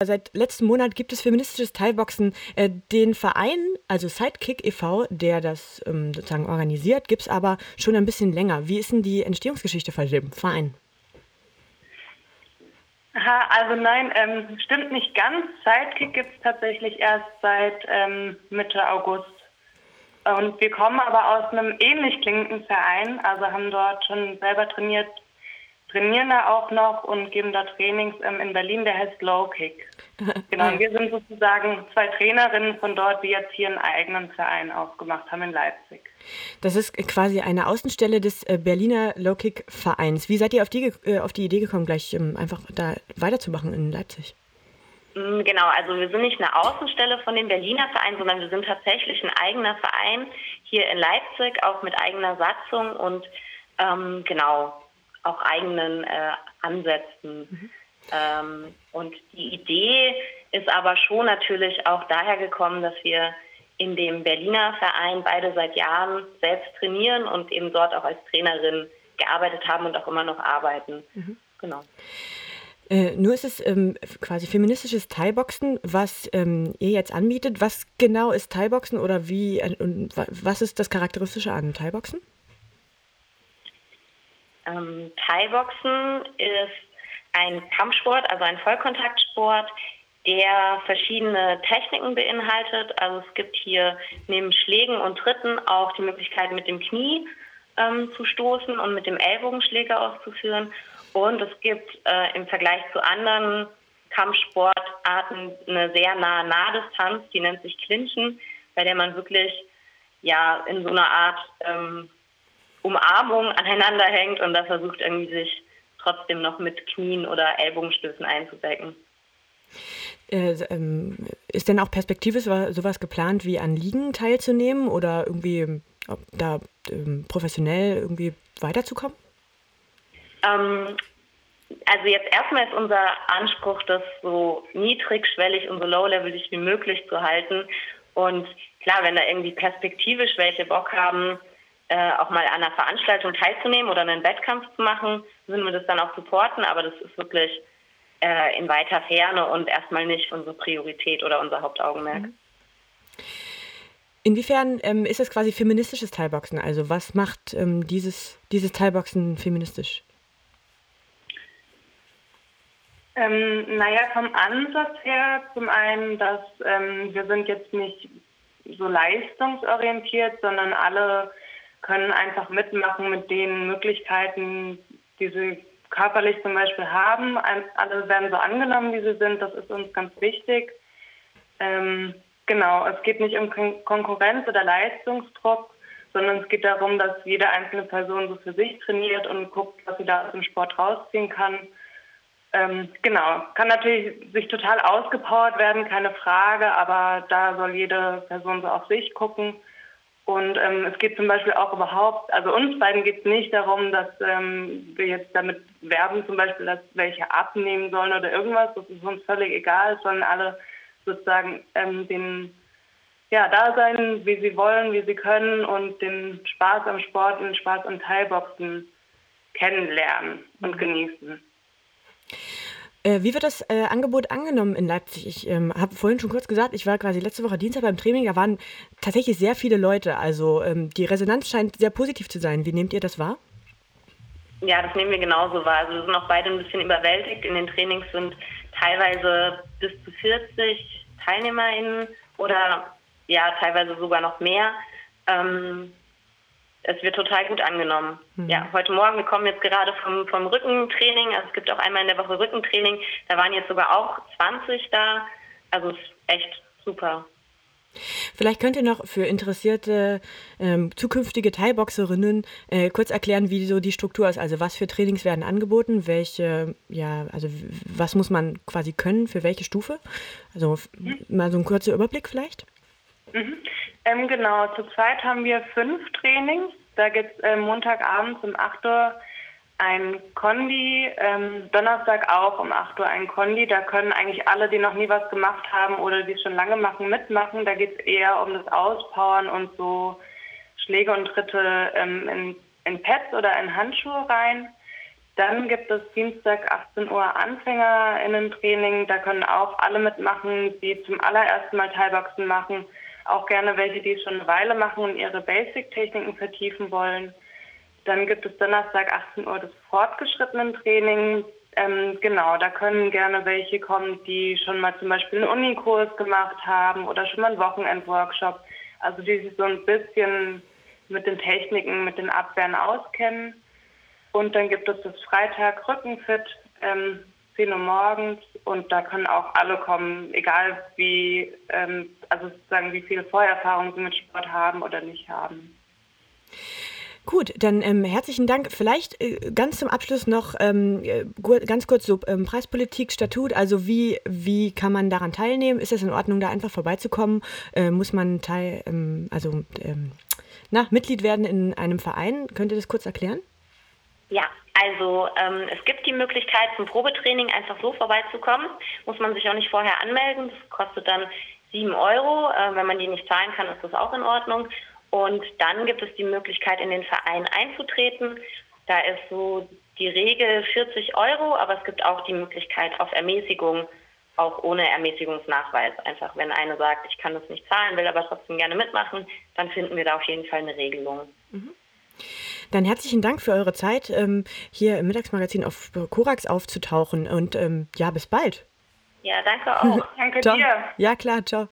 Seit letztem Monat gibt es feministisches Teilboxen. Äh, den Verein, also Sidekick e.V., der das ähm, sozusagen organisiert, gibt es aber schon ein bisschen länger. Wie ist denn die Entstehungsgeschichte von dem Verein? Aha, also nein, ähm, stimmt nicht ganz. Sidekick gibt es tatsächlich erst seit ähm, Mitte August. Und wir kommen aber aus einem ähnlich klingenden Verein, also haben dort schon selber trainiert trainieren da auch noch und geben da Trainings ähm, in Berlin, der heißt Low Kick. Genau, und wir sind sozusagen zwei Trainerinnen von dort, die jetzt hier einen eigenen Verein aufgemacht haben in Leipzig. Das ist quasi eine Außenstelle des äh, Berliner Low Kick Vereins. Wie seid ihr auf die, äh, auf die Idee gekommen, gleich ähm, einfach da weiterzumachen in Leipzig? Mm, genau, also wir sind nicht eine Außenstelle von dem Berliner Verein, sondern wir sind tatsächlich ein eigener Verein hier in Leipzig, auch mit eigener Satzung und ähm, genau, auch eigenen äh, Ansätzen. Mhm. Ähm, und die Idee ist aber schon natürlich auch daher gekommen, dass wir in dem Berliner Verein beide seit Jahren selbst trainieren und eben dort auch als Trainerin gearbeitet haben und auch immer noch arbeiten. Mhm. Genau. Äh, nur ist es ähm, quasi feministisches Thai-Boxen, was ähm, ihr jetzt anbietet. Was genau ist Thai-Boxen oder wie äh, und was ist das Charakteristische an Thai-Boxen? Ähm, Thai-Boxen ist ein Kampfsport, also ein Vollkontaktsport, der verschiedene Techniken beinhaltet. Also es gibt hier neben Schlägen und Tritten auch die Möglichkeit, mit dem Knie ähm, zu stoßen und mit dem Ellbogenschläger auszuführen. Und es gibt äh, im Vergleich zu anderen Kampfsportarten eine sehr nahe Nahdistanz, die nennt sich Clinchen, bei der man wirklich ja in so einer Art ähm, Umarmung aneinander hängt und da versucht irgendwie sich trotzdem noch mit Knien oder Ellbogenstößen einzudecken. Äh, ähm, ist denn auch perspektivisch sowas geplant, wie an Ligen teilzunehmen oder irgendwie da ähm, professionell irgendwie weiterzukommen? Ähm, also jetzt erstmal ist unser Anspruch, das so niedrigschwellig und so low-levelig wie möglich zu halten. Und klar, wenn da irgendwie perspektivisch welche Bock haben, äh, auch mal an einer Veranstaltung teilzunehmen oder einen Wettkampf zu machen, würden wir das dann auch supporten, aber das ist wirklich äh, in weiter Ferne und erstmal nicht unsere Priorität oder unser Hauptaugenmerk. Mhm. Inwiefern ähm, ist es quasi feministisches Teilboxen? Also was macht ähm, dieses, dieses Teilboxen feministisch? Ähm, naja, vom Ansatz her zum einen, dass ähm, wir sind jetzt nicht so leistungsorientiert, sondern alle können einfach mitmachen mit den Möglichkeiten, die sie körperlich zum Beispiel haben. Alle werden so angenommen, wie sie sind. Das ist uns ganz wichtig. Ähm, genau, es geht nicht um Kon Konkurrenz oder Leistungsdruck, sondern es geht darum, dass jede einzelne Person so für sich trainiert und guckt, was sie da aus dem Sport rausziehen kann. Ähm, genau, kann natürlich sich total ausgepowert werden, keine Frage, aber da soll jede Person so auf sich gucken und ähm, es geht zum Beispiel auch überhaupt, also uns beiden geht es nicht darum, dass ähm, wir jetzt damit werben, zum Beispiel, dass welche abnehmen sollen oder irgendwas. Das ist uns völlig egal. Es sollen alle sozusagen ähm, den ja, da sein, wie sie wollen, wie sie können und den Spaß am Sport und den Spaß am Teilboxen kennenlernen und genießen. Äh, wie wird das äh, Angebot angenommen in Leipzig? Ich ähm, habe vorhin schon kurz gesagt, ich war quasi letzte Woche Dienstag beim Training, da waren tatsächlich sehr viele Leute. Also ähm, die Resonanz scheint sehr positiv zu sein. Wie nehmt ihr das wahr? Ja, das nehmen wir genauso wahr. Also wir sind auch beide ein bisschen überwältigt. In den Trainings sind teilweise bis zu 40 TeilnehmerInnen oder ja, teilweise sogar noch mehr. Ähm, es wird total gut angenommen. Mhm. Ja, heute Morgen, wir kommen jetzt gerade vom, vom Rückentraining, also es gibt auch einmal in der Woche Rückentraining, da waren jetzt sogar auch 20 da, also es ist echt super. Vielleicht könnt ihr noch für interessierte ähm, zukünftige Thai-Boxerinnen äh, kurz erklären, wie so die Struktur ist. Also was für Trainings werden angeboten, welche, ja, also was muss man quasi können, für welche Stufe? Also mhm. mal so ein kurzer Überblick vielleicht. Mhm. Ähm, genau, zurzeit haben wir fünf Trainings. Da gibt es äh, Montagabends um 8 Uhr ein Kondi, ähm, Donnerstag auch um 8 Uhr ein Kondi. Da können eigentlich alle, die noch nie was gemacht haben oder die es schon lange machen, mitmachen. Da geht es eher um das Auspowern und so Schläge und Tritte ähm, in, in Pads oder in Handschuhe rein. Dann gibt es Dienstag 18 Uhr AnfängerInnen-Training. Da können auch alle mitmachen, die zum allerersten Mal Thai-Boxen machen. Auch gerne welche, die es schon eine Weile machen und ihre Basic-Techniken vertiefen wollen. Dann gibt es Donnerstag 18 Uhr das fortgeschrittenen Training. Ähm, genau, da können gerne welche kommen, die schon mal zum Beispiel einen Unikurs gemacht haben oder schon mal einen Wochenendworkshop. Also die sich so ein bisschen mit den Techniken, mit den Abwehren auskennen. Und dann gibt es das Freitag Rückenfit, ähm, 10 Uhr morgens und da können auch alle kommen, egal wie, ähm, also sozusagen wie viel Vorerfahrung sie mit Sport haben oder nicht haben. Gut, dann ähm, herzlichen Dank. Vielleicht äh, ganz zum Abschluss noch ähm, äh, ganz kurz so ähm, Preispolitik, Statut. Also wie, wie kann man daran teilnehmen? Ist es in Ordnung, da einfach vorbeizukommen? Äh, muss man teil, ähm, also ähm, na, Mitglied werden in einem Verein? Könnt ihr das kurz erklären? Ja, also ähm, es gibt die Möglichkeit, zum Probetraining einfach so vorbeizukommen. Muss man sich auch nicht vorher anmelden. Das kostet dann sieben Euro. Äh, wenn man die nicht zahlen kann, ist das auch in Ordnung. Und dann gibt es die Möglichkeit, in den Verein einzutreten. Da ist so die Regel 40 Euro, aber es gibt auch die Möglichkeit auf Ermäßigung, auch ohne Ermäßigungsnachweis. Einfach, wenn eine sagt, ich kann das nicht zahlen, will aber trotzdem gerne mitmachen, dann finden wir da auf jeden Fall eine Regelung. Mhm. Dann herzlichen Dank für eure Zeit, ähm, hier im Mittagsmagazin auf Korax aufzutauchen und ähm, ja, bis bald. Ja, danke auch. danke dir. Ja, klar, ciao.